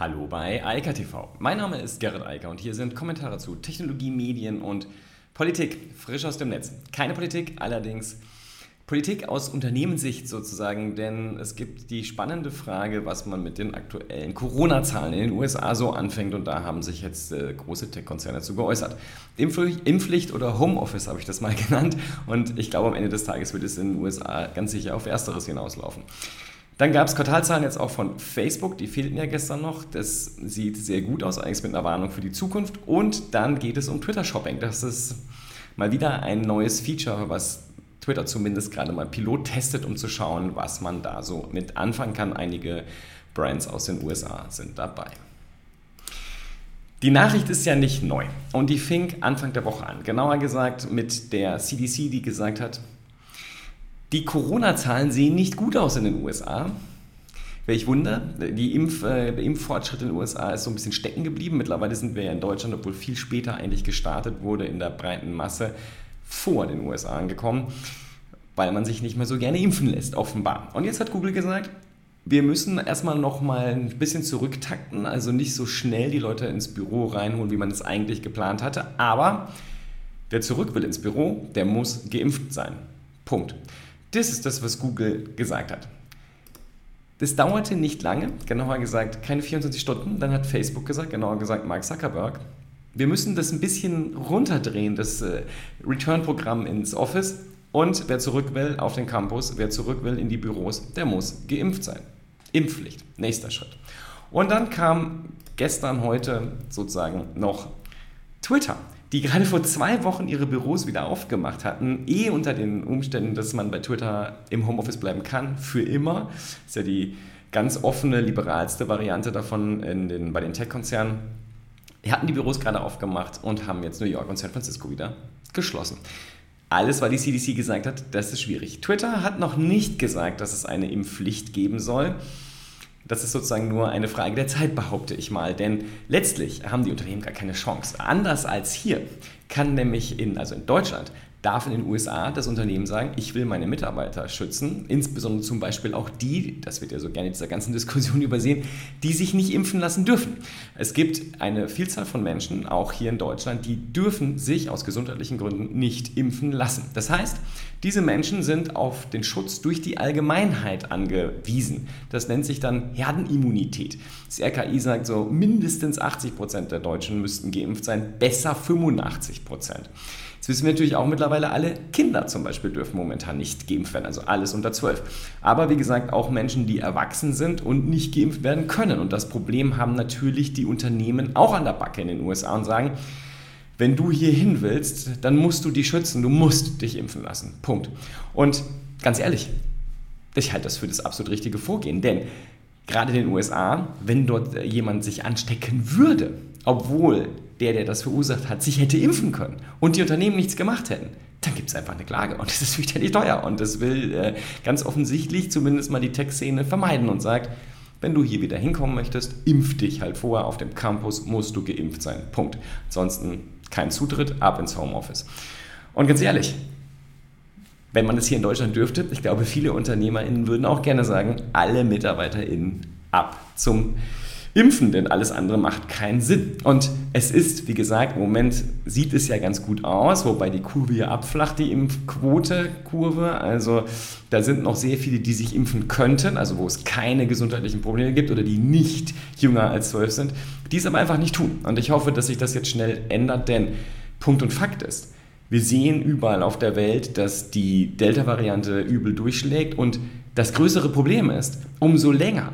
Hallo bei Eika TV. Mein Name ist Gerrit Eiker und hier sind Kommentare zu Technologie, Medien und Politik frisch aus dem Netz. Keine Politik, allerdings Politik aus Unternehmenssicht sozusagen, denn es gibt die spannende Frage, was man mit den aktuellen Corona-Zahlen in den USA so anfängt und da haben sich jetzt äh, große Tech-Konzerne zu geäußert. Impfpflicht oder Homeoffice habe ich das mal genannt und ich glaube am Ende des Tages wird es in den USA ganz sicher auf Ersteres hinauslaufen. Dann gab es Quartalzahlen jetzt auch von Facebook, die fehlten ja gestern noch. Das sieht sehr gut aus, eigentlich mit einer Warnung für die Zukunft. Und dann geht es um Twitter-Shopping. Das ist mal wieder ein neues Feature, was Twitter zumindest gerade mal Pilot testet, um zu schauen, was man da so mit anfangen kann. Einige Brands aus den USA sind dabei. Die Nachricht ist ja nicht neu und die fing Anfang der Woche an. Genauer gesagt mit der CDC, die gesagt hat, die Corona-Zahlen sehen nicht gut aus in den USA. Welch Wunder, die Impf, äh, der Impffortschritt in den USA ist so ein bisschen stecken geblieben. Mittlerweile sind wir ja in Deutschland, obwohl viel später eigentlich gestartet wurde, in der breiten Masse vor den USA angekommen, weil man sich nicht mehr so gerne impfen lässt, offenbar. Und jetzt hat Google gesagt, wir müssen erstmal noch mal ein bisschen zurücktakten, also nicht so schnell die Leute ins Büro reinholen, wie man es eigentlich geplant hatte. Aber wer zurück will ins Büro, der muss geimpft sein. Punkt. Das ist das, was Google gesagt hat. Das dauerte nicht lange, genauer gesagt keine 24 Stunden. Dann hat Facebook gesagt, genauer gesagt Mark Zuckerberg, wir müssen das ein bisschen runterdrehen, das äh, Return-Programm ins Office. Und wer zurück will auf den Campus, wer zurück will in die Büros, der muss geimpft sein. Impfpflicht, nächster Schritt. Und dann kam gestern, heute sozusagen noch Twitter die gerade vor zwei Wochen ihre Büros wieder aufgemacht hatten, eh unter den Umständen, dass man bei Twitter im Homeoffice bleiben kann, für immer. Das ist ja die ganz offene, liberalste Variante davon in den, bei den Tech-Konzernen. Die hatten die Büros gerade aufgemacht und haben jetzt New York und San Francisco wieder geschlossen. Alles, weil die CDC gesagt hat, das ist schwierig. Twitter hat noch nicht gesagt, dass es eine Impfpflicht geben soll. Das ist sozusagen nur eine Frage der Zeit, behaupte ich mal. Denn letztlich haben die Unternehmen gar keine Chance. Anders als hier kann nämlich in, also in Deutschland darf in den USA das Unternehmen sagen, ich will meine Mitarbeiter schützen, insbesondere zum Beispiel auch die, das wird ja so gerne in dieser ganzen Diskussion übersehen, die sich nicht impfen lassen dürfen. Es gibt eine Vielzahl von Menschen, auch hier in Deutschland, die dürfen sich aus gesundheitlichen Gründen nicht impfen lassen. Das heißt, diese Menschen sind auf den Schutz durch die Allgemeinheit angewiesen. Das nennt sich dann Herdenimmunität. Das RKI sagt so, mindestens 80 Prozent der Deutschen müssten geimpft sein, besser 85 Prozent. Jetzt wissen wir natürlich auch mittlerweile, alle Kinder zum Beispiel dürfen momentan nicht geimpft werden, also alles unter 12. Aber wie gesagt, auch Menschen, die erwachsen sind und nicht geimpft werden können. Und das Problem haben natürlich die Unternehmen auch an der Backe in den USA und sagen, wenn du hier hin willst, dann musst du dich schützen, du musst dich impfen lassen. Punkt. Und ganz ehrlich, ich halte das für das absolut richtige Vorgehen, denn gerade in den USA, wenn dort jemand sich anstecken würde, obwohl der, der das verursacht hat, sich hätte impfen können und die Unternehmen nichts gemacht hätten, dann gibt es einfach eine Klage und das ist fürchterlich teuer und das will äh, ganz offensichtlich zumindest mal die Tech-Szene vermeiden und sagt, wenn du hier wieder hinkommen möchtest, impf dich halt vorher auf dem Campus, musst du geimpft sein. Punkt. Ansonsten kein Zutritt, ab ins Homeoffice. Und ganz ehrlich, wenn man das hier in Deutschland dürfte, ich glaube, viele UnternehmerInnen würden auch gerne sagen, alle MitarbeiterInnen ab zum impfen, denn alles andere macht keinen Sinn. Und es ist, wie gesagt, im Moment sieht es ja ganz gut aus, wobei die Kurve hier abflacht, die Impfquote-Kurve. Also da sind noch sehr viele, die sich impfen könnten, also wo es keine gesundheitlichen Probleme gibt oder die nicht jünger als 12 sind, die es aber einfach nicht tun. Und ich hoffe, dass sich das jetzt schnell ändert, denn Punkt und Fakt ist, wir sehen überall auf der Welt, dass die Delta-Variante übel durchschlägt und das größere Problem ist, umso länger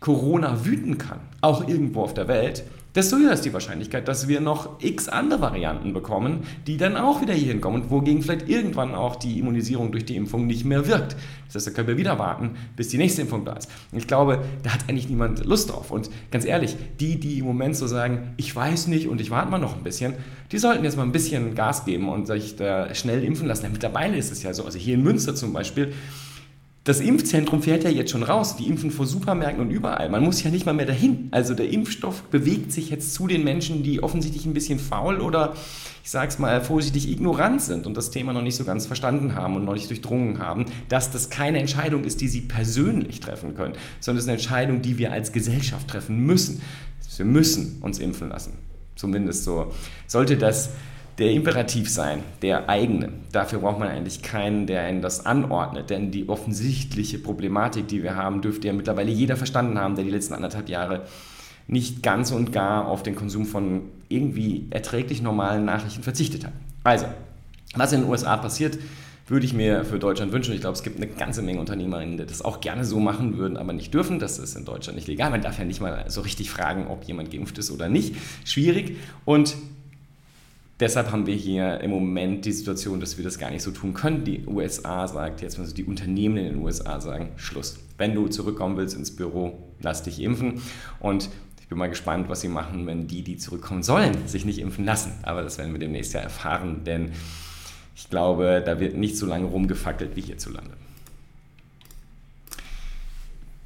Corona wüten kann, auch irgendwo auf der Welt, desto höher ist die Wahrscheinlichkeit, dass wir noch x andere Varianten bekommen, die dann auch wieder hier hinkommen und wogegen vielleicht irgendwann auch die Immunisierung durch die Impfung nicht mehr wirkt. Das heißt, da können wir wieder warten, bis die nächste Impfung da ist. Und ich glaube, da hat eigentlich niemand Lust drauf. Und ganz ehrlich, die, die im Moment so sagen, ich weiß nicht und ich warte mal noch ein bisschen, die sollten jetzt mal ein bisschen Gas geben und sich da schnell impfen lassen. Denn mittlerweile ist es ja so, also hier in Münster zum Beispiel, das Impfzentrum fährt ja jetzt schon raus. Die impfen vor Supermärkten und überall. Man muss ja nicht mal mehr dahin. Also der Impfstoff bewegt sich jetzt zu den Menschen, die offensichtlich ein bisschen faul oder, ich sage es mal vorsichtig, ignorant sind und das Thema noch nicht so ganz verstanden haben und noch nicht durchdrungen haben, dass das keine Entscheidung ist, die sie persönlich treffen können, sondern es ist eine Entscheidung, die wir als Gesellschaft treffen müssen. Wir müssen uns impfen lassen. Zumindest so. Sollte das der Imperativ sein, der eigene. Dafür braucht man eigentlich keinen, der einen das anordnet, denn die offensichtliche Problematik, die wir haben, dürfte ja mittlerweile jeder verstanden haben, der die letzten anderthalb Jahre nicht ganz und gar auf den Konsum von irgendwie erträglich normalen Nachrichten verzichtet hat. Also, was in den USA passiert, würde ich mir für Deutschland wünschen. Ich glaube, es gibt eine ganze Menge Unternehmerinnen, die das auch gerne so machen würden, aber nicht dürfen. Das ist in Deutschland nicht legal. Man darf ja nicht mal so richtig fragen, ob jemand geimpft ist oder nicht. Schwierig. Und Deshalb haben wir hier im Moment die Situation, dass wir das gar nicht so tun können. Die USA sagt jetzt, also die Unternehmen in den USA sagen, Schluss. Wenn du zurückkommen willst ins Büro, lass dich impfen. Und ich bin mal gespannt, was sie machen, wenn die, die zurückkommen sollen, sich nicht impfen lassen. Aber das werden wir demnächst ja erfahren, denn ich glaube, da wird nicht so lange rumgefackelt wie hierzulande.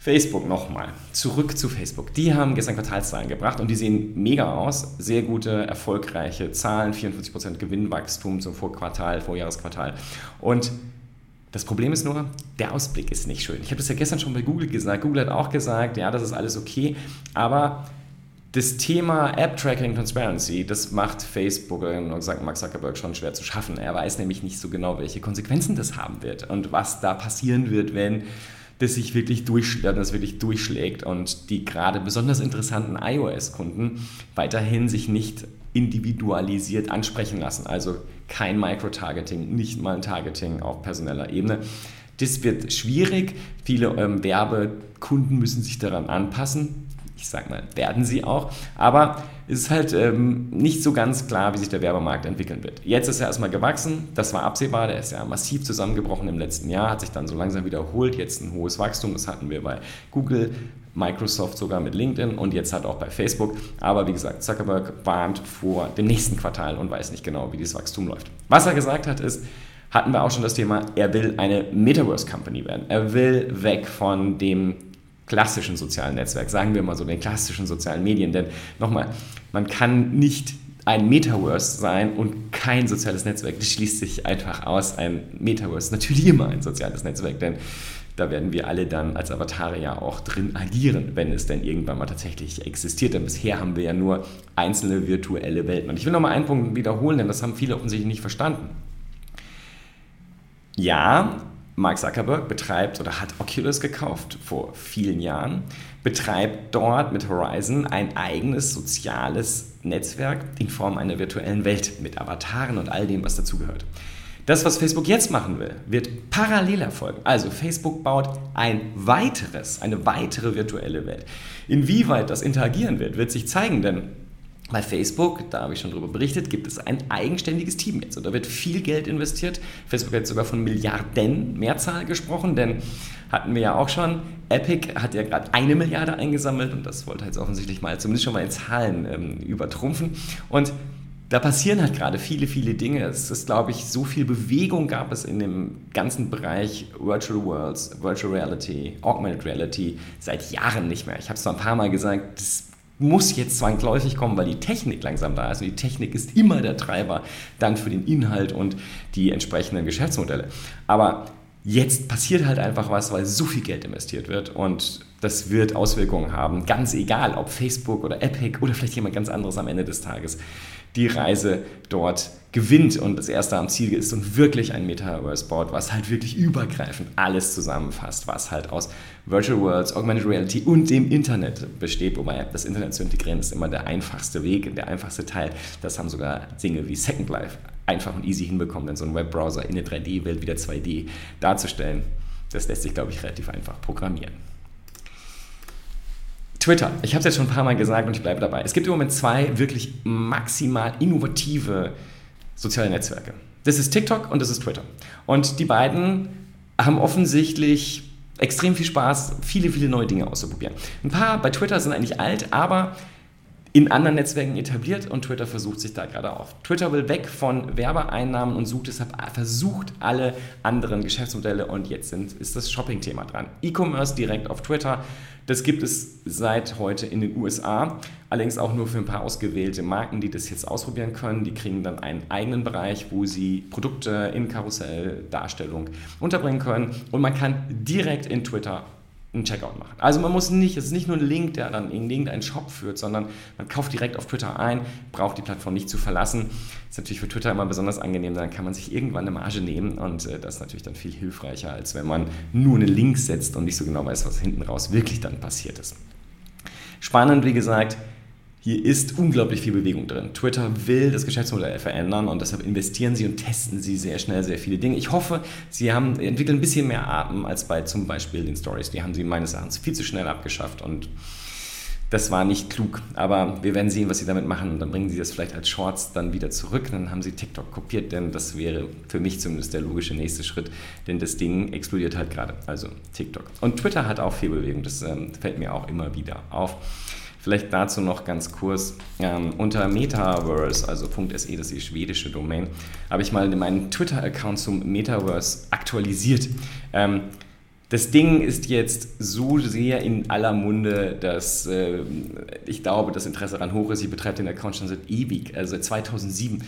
Facebook nochmal. Zurück zu Facebook. Die haben gestern Quartalszahlen gebracht und die sehen mega aus. Sehr gute, erfolgreiche Zahlen. 44% Gewinnwachstum zum Vorquartal, Vorjahresquartal. Und das Problem ist nur, der Ausblick ist nicht schön. Ich habe das ja gestern schon bei Google gesagt. Google hat auch gesagt, ja, das ist alles okay. Aber das Thema App-Tracking Transparency, das macht Facebook, sagt Mark Zuckerberg, schon schwer zu schaffen. Er weiß nämlich nicht so genau, welche Konsequenzen das haben wird und was da passieren wird, wenn das sich wirklich, durchschlägt, das wirklich durchschlägt und die gerade besonders interessanten iOS-Kunden weiterhin sich nicht individualisiert ansprechen lassen. Also kein Microtargeting, nicht mal ein Targeting auf personeller Ebene. Das wird schwierig. Viele ähm, Werbekunden müssen sich daran anpassen ich sag mal, werden sie auch. Aber es ist halt ähm, nicht so ganz klar, wie sich der Werbemarkt entwickeln wird. Jetzt ist er erstmal gewachsen, das war absehbar, der ist ja massiv zusammengebrochen im letzten Jahr, hat sich dann so langsam wiederholt, jetzt ein hohes Wachstum, das hatten wir bei Google, Microsoft sogar mit LinkedIn und jetzt halt auch bei Facebook. Aber wie gesagt, Zuckerberg warnt vor dem nächsten Quartal und weiß nicht genau, wie dieses Wachstum läuft. Was er gesagt hat, ist, hatten wir auch schon das Thema, er will eine Metaverse Company werden. Er will weg von dem klassischen sozialen Netzwerk, sagen wir mal so, den klassischen sozialen Medien. Denn nochmal, man kann nicht ein Metaverse sein und kein soziales Netzwerk. Das schließt sich einfach aus. Ein Metaverse ist natürlich immer ein soziales Netzwerk, denn da werden wir alle dann als Avatare ja auch drin agieren, wenn es denn irgendwann mal tatsächlich existiert. Denn bisher haben wir ja nur einzelne virtuelle Welten. Und ich will nochmal einen Punkt wiederholen, denn das haben viele offensichtlich nicht verstanden. Ja, Mark Zuckerberg betreibt oder hat Oculus gekauft vor vielen Jahren, betreibt dort mit Horizon ein eigenes soziales Netzwerk in Form einer virtuellen Welt mit Avataren und all dem, was dazugehört. Das, was Facebook jetzt machen will, wird parallel erfolgen. Also Facebook baut ein weiteres, eine weitere virtuelle Welt. Inwieweit das interagieren wird, wird sich zeigen, denn bei Facebook, da habe ich schon darüber berichtet, gibt es ein eigenständiges Team jetzt und da wird viel Geld investiert. Facebook hat sogar von Milliarden Mehrzahl gesprochen, denn hatten wir ja auch schon. Epic hat ja gerade eine Milliarde eingesammelt und das wollte jetzt offensichtlich mal zumindest schon mal in Zahlen ähm, übertrumpfen. Und da passieren halt gerade viele, viele Dinge. Es ist, glaube ich, so viel Bewegung gab es in dem ganzen Bereich Virtual Worlds, Virtual Reality, Augmented Reality seit Jahren nicht mehr. Ich habe es zwar ein paar Mal gesagt, das muss jetzt zwangsläufig kommen, weil die Technik langsam da ist. Und die Technik ist immer der Treiber dann für den Inhalt und die entsprechenden Geschäftsmodelle. Aber jetzt passiert halt einfach was, weil so viel Geld investiert wird und das wird Auswirkungen haben, ganz egal, ob Facebook oder Epic oder vielleicht jemand ganz anderes am Ende des Tages die Reise dort gewinnt und das erste am Ziel ist und wirklich ein Metaverse baut, was halt wirklich übergreifend alles zusammenfasst, was halt aus Virtual Worlds, Augmented Reality und dem Internet besteht, wobei das Internet zu integrieren ist immer der einfachste Weg, der einfachste Teil. Das haben sogar Dinge wie Second Life einfach und easy hinbekommen, denn so ein Webbrowser in eine 3D-Welt wieder 2D darzustellen, das lässt sich, glaube ich, relativ einfach programmieren. Twitter. Ich habe es jetzt schon ein paar Mal gesagt und ich bleibe dabei. Es gibt im Moment zwei wirklich maximal innovative soziale Netzwerke. Das ist TikTok und das ist Twitter. Und die beiden haben offensichtlich extrem viel Spaß, viele, viele neue Dinge auszuprobieren. Ein paar bei Twitter sind eigentlich alt, aber in anderen Netzwerken etabliert und Twitter versucht sich da gerade auf. Twitter will weg von Werbeeinnahmen und sucht deshalb versucht alle anderen Geschäftsmodelle und jetzt sind, ist das Shopping-Thema dran. E-Commerce direkt auf Twitter, das gibt es seit heute in den USA, allerdings auch nur für ein paar ausgewählte Marken, die das jetzt ausprobieren können. Die kriegen dann einen eigenen Bereich, wo sie Produkte in Karusselldarstellung unterbringen können und man kann direkt in Twitter einen Checkout machen. Also man muss nicht, es ist nicht nur ein Link, der dann in irgendeinen Shop führt, sondern man kauft direkt auf Twitter ein, braucht die Plattform nicht zu verlassen. Ist natürlich für Twitter immer besonders angenehm, dann kann man sich irgendwann eine Marge nehmen und äh, das ist natürlich dann viel hilfreicher, als wenn man nur einen Link setzt und nicht so genau weiß, was hinten raus wirklich dann passiert ist. Spannend, wie gesagt, hier ist unglaublich viel Bewegung drin. Twitter will das Geschäftsmodell verändern und deshalb investieren sie und testen sie sehr schnell sehr viele Dinge. Ich hoffe, sie haben, entwickeln ein bisschen mehr Atem als bei zum Beispiel den Stories. Die haben sie meines Erachtens viel zu schnell abgeschafft und das war nicht klug. Aber wir werden sehen, was sie damit machen. Und dann bringen sie das vielleicht als Shorts dann wieder zurück. Dann haben sie TikTok kopiert, denn das wäre für mich zumindest der logische nächste Schritt. Denn das Ding explodiert halt gerade. Also TikTok. Und Twitter hat auch viel Bewegung. Das ähm, fällt mir auch immer wieder auf. Vielleicht dazu noch ganz kurz. Ähm, unter Metaverse, also .se, das ist die schwedische Domain, habe ich mal meinen Twitter-Account zum Metaverse aktualisiert. Ähm, das Ding ist jetzt so sehr in aller Munde, dass äh, ich glaube, das Interesse daran hoch ist. Ich betreibe den Account schon seit ewig, also seit 2007.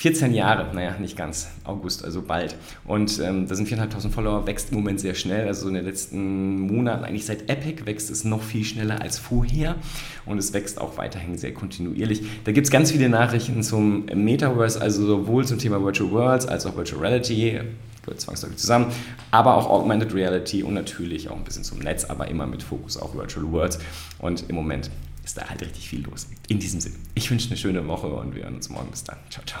14 Jahre, naja, nicht ganz, August, also bald. Und ähm, da sind 4.500 Follower, wächst im Moment sehr schnell. Also in den letzten Monaten, eigentlich seit Epic, wächst es noch viel schneller als vorher. Und es wächst auch weiterhin sehr kontinuierlich. Da gibt es ganz viele Nachrichten zum Metaverse, also sowohl zum Thema Virtual Worlds als auch Virtual Reality gehört zwangsläufig zusammen, aber auch Augmented Reality und natürlich auch ein bisschen zum Netz, aber immer mit Fokus auf Virtual Worlds. Und im Moment ist da halt richtig viel los. In diesem Sinne, ich wünsche eine schöne Woche und wir hören uns morgen. Bis dann. Ciao, ciao.